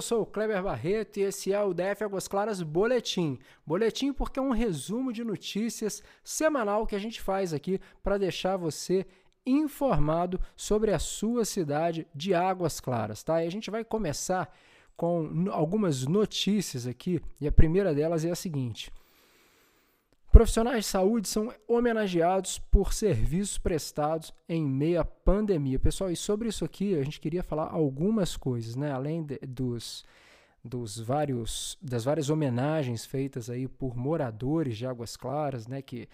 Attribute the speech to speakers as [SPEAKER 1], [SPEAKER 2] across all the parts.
[SPEAKER 1] eu sou o Kleber Barreto e esse é o DF Águas Claras Boletim. Boletim porque é um resumo de notícias semanal que a gente faz aqui para deixar você informado sobre a sua cidade de Águas Claras, tá? E a gente vai começar com algumas notícias aqui e a primeira delas é a seguinte: Profissionais de saúde são homenageados por serviços prestados em meio à pandemia. Pessoal, e sobre isso aqui a gente queria falar algumas coisas, né? Além de, dos, dos vários das várias homenagens feitas aí por moradores de Águas Claras, né? Que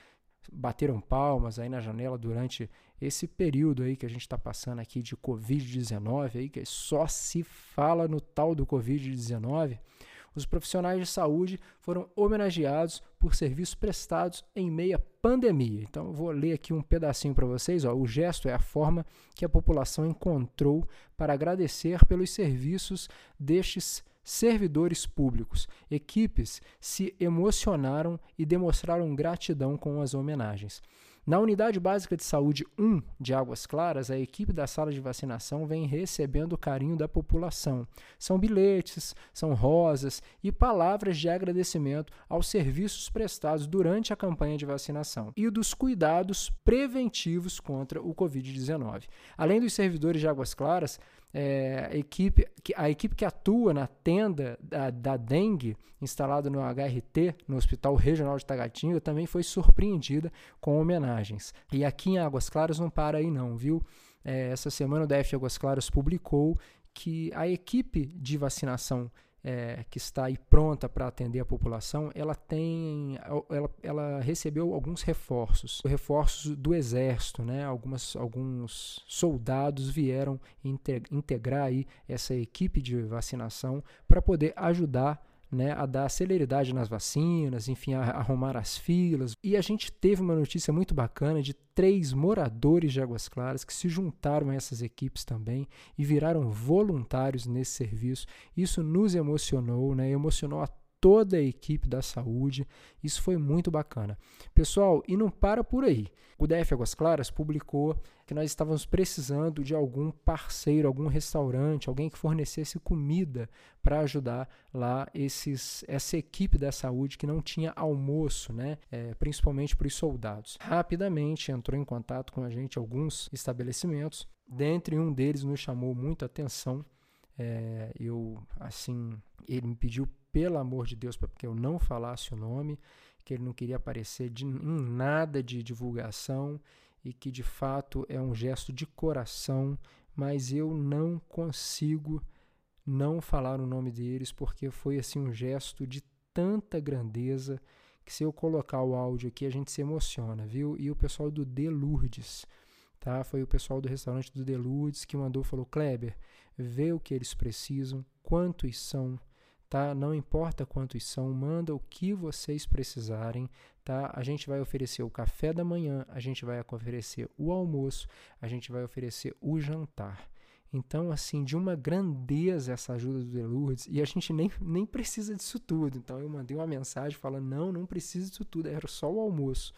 [SPEAKER 1] bateram palmas aí na janela durante esse período aí que a gente está passando aqui de Covid-19 aí que só se fala no tal do Covid-19 os profissionais de saúde foram homenageados por serviços prestados em meia pandemia. Então, eu vou ler aqui um pedacinho para vocês. Ó. O gesto é a forma que a população encontrou para agradecer pelos serviços destes servidores públicos. Equipes se emocionaram e demonstraram gratidão com as homenagens. Na Unidade Básica de Saúde 1 de Águas Claras, a equipe da sala de vacinação vem recebendo o carinho da população. São bilhetes, são rosas e palavras de agradecimento aos serviços prestados durante a campanha de vacinação e dos cuidados preventivos contra o Covid-19. Além dos servidores de Águas Claras, é, a, equipe, a equipe que atua na tenda da, da dengue, instalada no HRT, no Hospital Regional de Taguatinga, também foi surpreendida com homenagens. E aqui em Águas Claras não para aí não, viu? É, essa semana o DF Águas Claras publicou que a equipe de vacinação é, que está aí pronta para atender a população, ela tem, ela, ela recebeu alguns reforços, reforços do exército, né? Algumas, alguns soldados vieram integrar aí essa equipe de vacinação para poder ajudar né, a dar celeridade nas vacinas, enfim, a arrumar as filas. E a gente teve uma notícia muito bacana de três moradores de Águas Claras que se juntaram a essas equipes também e viraram voluntários nesse serviço. Isso nos emocionou, né, emocionou a toda a equipe da saúde. Isso foi muito bacana. Pessoal, e não para por aí. O DF Águas Claras publicou que nós estávamos precisando de algum parceiro, algum restaurante, alguém que fornecesse comida para ajudar lá esses, essa equipe da saúde que não tinha almoço, né? É, principalmente para os soldados. Rapidamente entrou em contato com a gente alguns estabelecimentos. Dentre um deles nos chamou muita atenção. É, eu assim, ele me pediu pelo amor de Deus, para que eu não falasse o nome, que ele não queria aparecer de, em nada de divulgação e que de fato é um gesto de coração, mas eu não consigo não falar o nome deles porque foi assim um gesto de tanta grandeza que se eu colocar o áudio aqui a gente se emociona, viu? E o pessoal do De Lourdes, tá? Foi o pessoal do restaurante do De Lourdes que mandou, falou: "Kleber, vê o que eles precisam, quantos são, tá? Não importa quantos são, manda o que vocês precisarem, tá? A gente vai oferecer o café da manhã, a gente vai oferecer o almoço, a gente vai oferecer o jantar. Então, assim, de uma grandeza essa ajuda do Delurdes, e a gente nem, nem precisa disso tudo. Então, eu mandei uma mensagem falando: não, não precisa disso tudo, era só o almoço.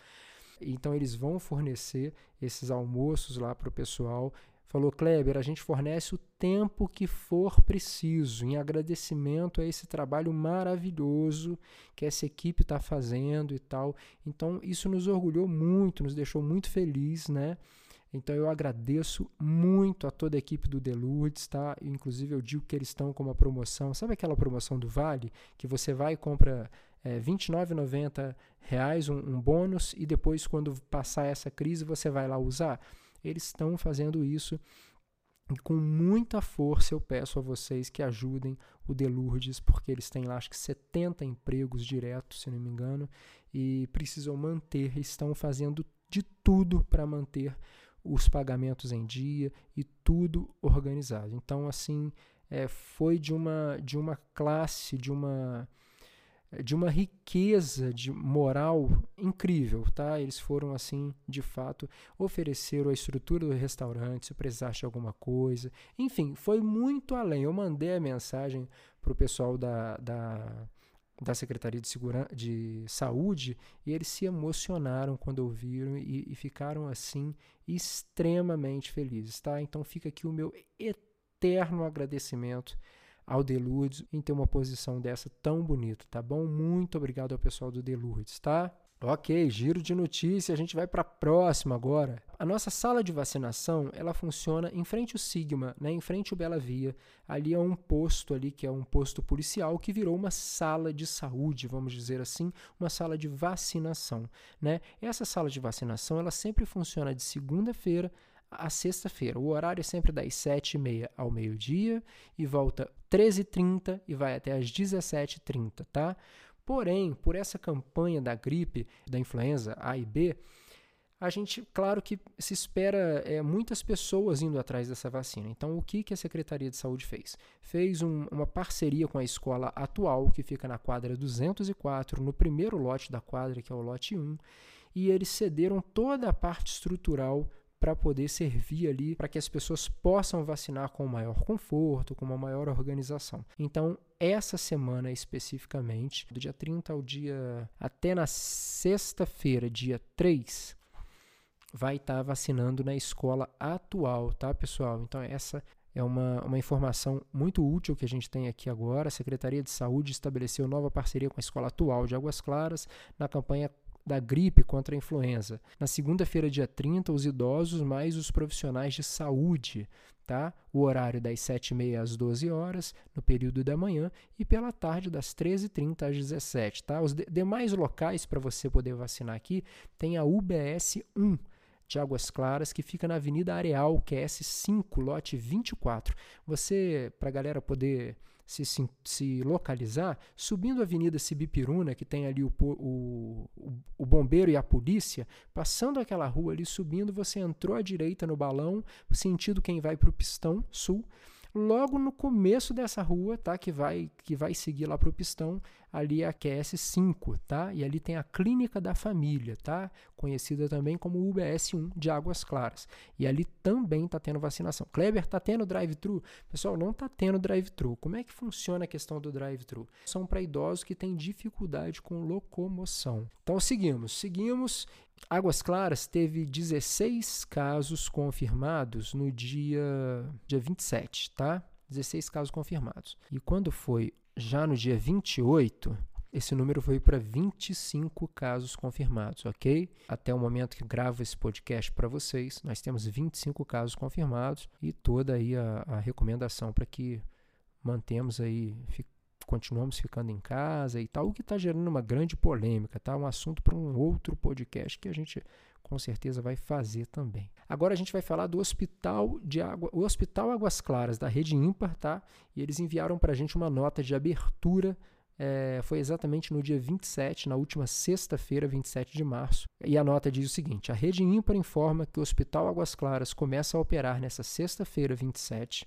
[SPEAKER 1] Então, eles vão fornecer esses almoços lá para o pessoal falou: Kleber, a gente fornece o tempo que for preciso, em agradecimento a esse trabalho maravilhoso que essa equipe está fazendo e tal. Então, isso nos orgulhou muito, nos deixou muito feliz, né? Então eu agradeço muito a toda a equipe do Deludes, tá? Inclusive eu digo que eles estão com uma promoção. Sabe aquela promoção do Vale? Que você vai e compra é, R$ 29,90 um, um bônus e depois, quando passar essa crise, você vai lá usar? Eles estão fazendo isso e com muita força eu peço a vocês que ajudem o Delurdes, porque eles têm lá acho que 70 empregos diretos, se não me engano, e precisam manter, estão fazendo de tudo para manter os pagamentos em dia e tudo organizado. Então, assim, é, foi de uma, de uma classe, de uma de uma riqueza de moral incrível, tá? Eles foram assim, de fato, ofereceram a estrutura do restaurante, se precisasse de alguma coisa, enfim, foi muito além. Eu mandei a mensagem para o pessoal da, da, da Secretaria de, Segura de Saúde e eles se emocionaram quando ouviram e, e ficaram assim extremamente felizes, tá? Então fica aqui o meu eterno agradecimento ao Deludes em ter uma posição dessa tão bonita, tá bom? Muito obrigado ao pessoal do Deludes, tá? Ok, giro de notícia, a gente vai para a próxima agora. A nossa sala de vacinação, ela funciona em frente ao Sigma, né, em frente ao Bela Via. Ali é um posto ali que é um posto policial que virou uma sala de saúde, vamos dizer assim, uma sala de vacinação, né? Essa sala de vacinação, ela sempre funciona de segunda-feira a sexta-feira. O horário é sempre das 7h30 ao meio-dia e volta 13h30 e vai até às 17h30, tá? Porém, por essa campanha da gripe, da influenza A e B, a gente, claro que se espera é, muitas pessoas indo atrás dessa vacina. Então, o que, que a Secretaria de Saúde fez? Fez um, uma parceria com a escola atual, que fica na quadra 204, no primeiro lote da quadra, que é o lote 1, e eles cederam toda a parte estrutural para poder servir ali para que as pessoas possam vacinar com maior conforto, com uma maior organização. Então, essa semana especificamente, do dia 30 ao dia até na sexta-feira, dia 3, vai estar tá vacinando na escola atual, tá, pessoal? Então, essa é uma, uma informação muito útil que a gente tem aqui agora. A Secretaria de Saúde estabeleceu nova parceria com a escola atual de Águas Claras na campanha da gripe contra a influenza. Na segunda-feira, dia 30, os idosos mais os profissionais de saúde, tá? O horário das 7h30 às 12 horas, no período da manhã, e pela tarde das 13h30 às 17 tá? Os de demais locais para você poder vacinar aqui tem a UBS 1, de Águas Claras, que fica na Avenida Areal, que é S5, lote 24. Você, para a galera poder se, se, se, localizar, subindo a Avenida Sibipiruna, que tem ali o, o, o, bombeiro e a polícia, passando aquela rua ali, subindo, você entrou à direita no balão, sentido quem vai para o Pistão Sul. Logo no começo dessa rua, tá, que vai que vai seguir lá para o Pistão, ali a QS5, tá? E ali tem a Clínica da Família, tá? Conhecida também como UBS1 de Águas Claras. E ali também está tendo vacinação. Kleber, está tendo drive-thru? Pessoal, não está tendo drive-thru. Como é que funciona a questão do drive-thru? São para idosos que têm dificuldade com locomoção. Então seguimos, seguimos. Águas Claras teve 16 casos confirmados no dia, dia 27, tá? 16 casos confirmados. E quando foi já no dia 28, esse número foi para 25 casos confirmados, ok? Até o momento que gravo esse podcast para vocês, nós temos 25 casos confirmados e toda aí a, a recomendação para que mantemos aí, continuamos ficando em casa e tal, o que está gerando uma grande polêmica, tá? Um assunto para um outro podcast que a gente com certeza vai fazer também. Agora a gente vai falar do Hospital de Água, o Hospital Águas Claras da Rede Ímpar, tá? E eles enviaram para a gente uma nota de abertura. É, foi exatamente no dia 27, na última sexta-feira, 27 de março. E a nota diz o seguinte: a Rede Ímpar informa que o Hospital Águas Claras começa a operar nessa sexta-feira, 27.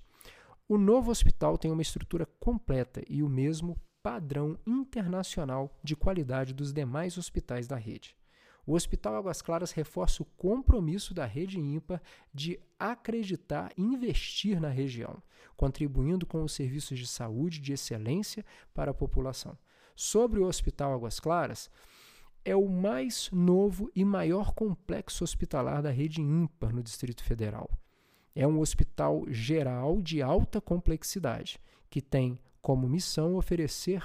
[SPEAKER 1] O novo hospital tem uma estrutura completa e o mesmo padrão internacional de qualidade dos demais hospitais da rede. O Hospital Águas Claras reforça o compromisso da rede ímpar de acreditar e investir na região, contribuindo com os serviços de saúde de excelência para a população. Sobre o Hospital Águas Claras, é o mais novo e maior complexo hospitalar da rede ímpar no Distrito Federal. É um hospital geral de alta complexidade, que tem como missão oferecer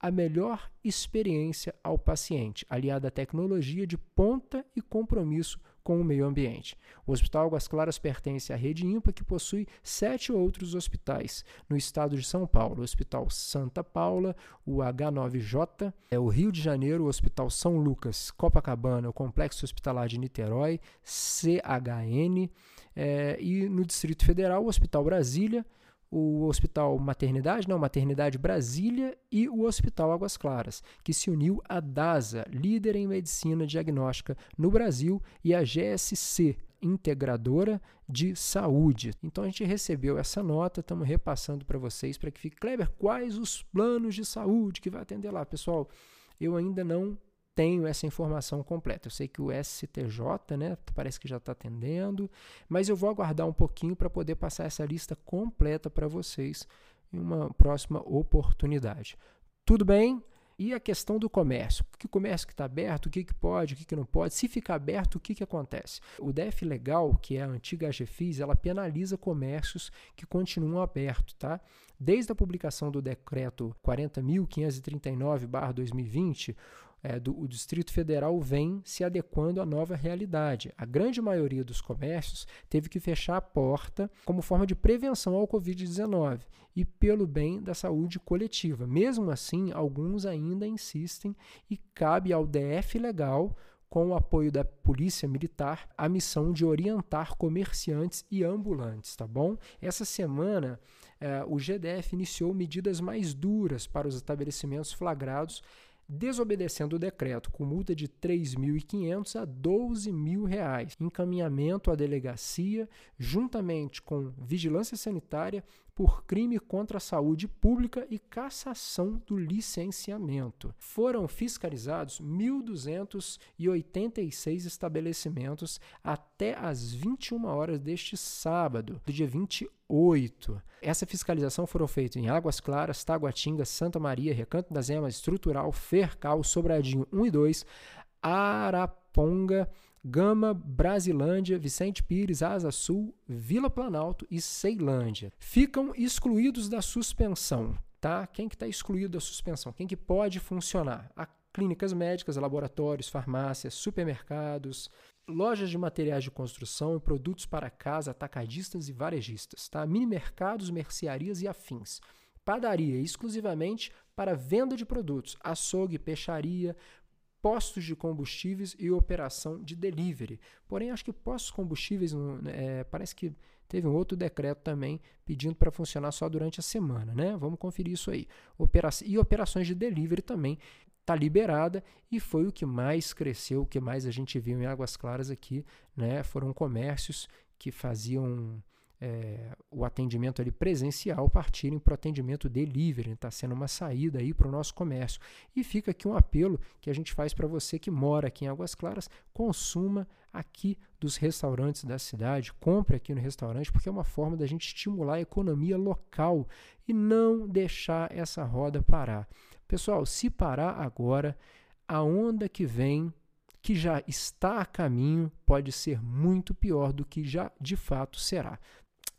[SPEAKER 1] a melhor experiência ao paciente, aliada à tecnologia de ponta e compromisso com o meio ambiente. O Hospital Águas Claras pertence à rede IMPA, que possui sete outros hospitais no estado de São Paulo: o Hospital Santa Paula, o H9J, é o Rio de Janeiro, o Hospital São Lucas, Copacabana, o Complexo Hospitalar de Niterói, CHN, é, e no Distrito Federal, o Hospital Brasília o Hospital Maternidade, não, Maternidade Brasília e o Hospital Águas Claras, que se uniu à DASA, líder em medicina diagnóstica no Brasil, e a GSC, integradora de saúde. Então a gente recebeu essa nota, estamos repassando para vocês para que fique Kleber, quais os planos de saúde que vai atender lá, pessoal? Eu ainda não tenho essa informação completa. Eu sei que o STJ, né, parece que já está atendendo, mas eu vou aguardar um pouquinho para poder passar essa lista completa para vocês em uma próxima oportunidade. Tudo bem? E a questão do comércio, que comércio que está aberto, o que, que pode, o que, que não pode, se ficar aberto, o que, que acontece? O DF Legal, que é a antiga AGFIS, ela penaliza comércios que continuam abertos, tá? Desde a publicação do decreto 40.539-2020, é, do, o Distrito Federal vem se adequando à nova realidade. A grande maioria dos comércios teve que fechar a porta como forma de prevenção ao Covid-19 e pelo bem da saúde coletiva. Mesmo assim, alguns ainda insistem e cabe ao DF Legal com o apoio da Polícia Militar, a missão de orientar comerciantes e ambulantes, tá bom? Essa semana, eh, o GDF iniciou medidas mais duras para os estabelecimentos flagrados desobedecendo o decreto, com multa de R$ 3.500 a R$ 12.000, encaminhamento à delegacia, juntamente com vigilância sanitária, por crime contra a saúde pública e cassação do licenciamento. Foram fiscalizados 1.286 estabelecimentos até às 21 horas deste sábado, do dia 28. Essa fiscalização foram feitas em Águas Claras, Taguatinga, Santa Maria, Recanto das Emas, Estrutural, Fercal, Sobradinho 1 e 2, Araponga, Gama, Brasilândia, Vicente Pires, Asa Sul, Vila Planalto e Ceilândia. Ficam excluídos da suspensão, tá? Quem que está excluído da suspensão? Quem que pode funcionar? A clínicas médicas, laboratórios, farmácias, supermercados, lojas de materiais de construção e produtos para casa, atacadistas e varejistas, tá? Mini mercados, mercearias e afins. Padaria exclusivamente para venda de produtos, açougue, peixaria, postos de combustíveis e operação de delivery. Porém, acho que postos de combustíveis, é, parece que teve um outro decreto também pedindo para funcionar só durante a semana, né? Vamos conferir isso aí. Opera e operações de delivery também está liberada e foi o que mais cresceu, o que mais a gente viu em Águas Claras aqui, né? Foram comércios que faziam é, o atendimento ali presencial partirem para o atendimento delivery, está sendo uma saída aí para o nosso comércio. E fica aqui um apelo que a gente faz para você que mora aqui em Águas Claras, consuma aqui dos restaurantes da cidade, compre aqui no restaurante, porque é uma forma da gente estimular a economia local e não deixar essa roda parar. Pessoal, se parar agora, a onda que vem que já está a caminho pode ser muito pior do que já de fato será.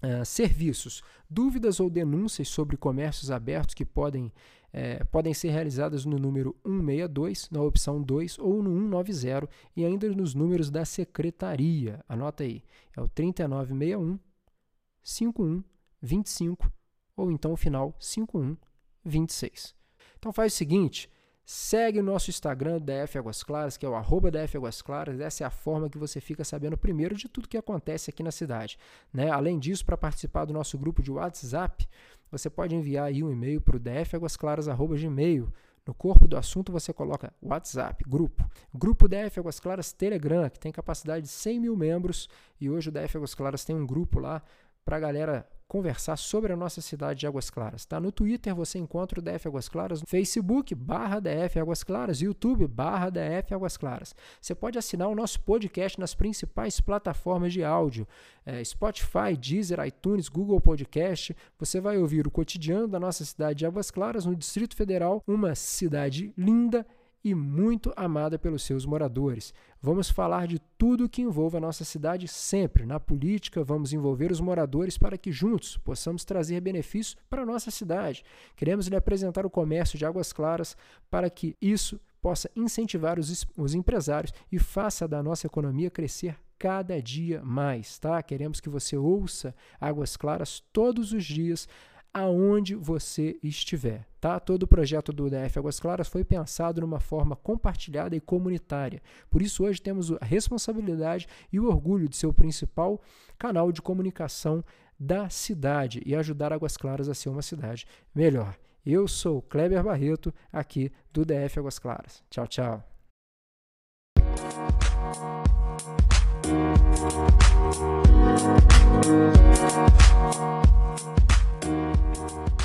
[SPEAKER 1] Uh, serviços. Dúvidas ou denúncias sobre comércios abertos que podem, é, podem ser realizadas no número 162, na opção 2, ou no 190, e ainda nos números da secretaria. Anota aí, é o 3961 51 25 ou então o final 51 26. Então faz o seguinte, Segue o nosso Instagram, DF Águas Claras, que é o arroba DF Águas Claras. Essa é a forma que você fica sabendo primeiro de tudo que acontece aqui na cidade. Né? Além disso, para participar do nosso grupo de WhatsApp, você pode enviar aí um e-mail para o dfaguasclaras.gmail. No corpo do assunto você coloca WhatsApp, grupo. Grupo DF Águas Claras Telegram, que tem capacidade de 100 mil membros. E hoje o DF Águas Claras tem um grupo lá para a galera conversar sobre a nossa cidade de Águas Claras. Tá? No Twitter você encontra o DF Águas Claras, no Facebook, barra DF Águas Claras, YouTube, barra DF Águas Claras. Você pode assinar o nosso podcast nas principais plataformas de áudio, é, Spotify, Deezer, iTunes, Google Podcast. Você vai ouvir o cotidiano da nossa cidade de Águas Claras, no Distrito Federal, uma cidade linda e muito amada pelos seus moradores. Vamos falar de tudo que envolve a nossa cidade sempre. Na política, vamos envolver os moradores para que juntos possamos trazer benefícios para a nossa cidade. Queremos lhe apresentar o comércio de Águas Claras para que isso possa incentivar os, os empresários e faça da nossa economia crescer cada dia mais, tá? Queremos que você ouça Águas Claras todos os dias aonde você estiver. Tá? Todo o projeto do DF Águas Claras foi pensado numa forma compartilhada e comunitária. Por isso, hoje temos a responsabilidade e o orgulho de ser o principal canal de comunicação da cidade e ajudar Águas Claras a ser uma cidade melhor. Eu sou Kleber Barreto, aqui do DF Águas Claras. Tchau, tchau. Thank you. you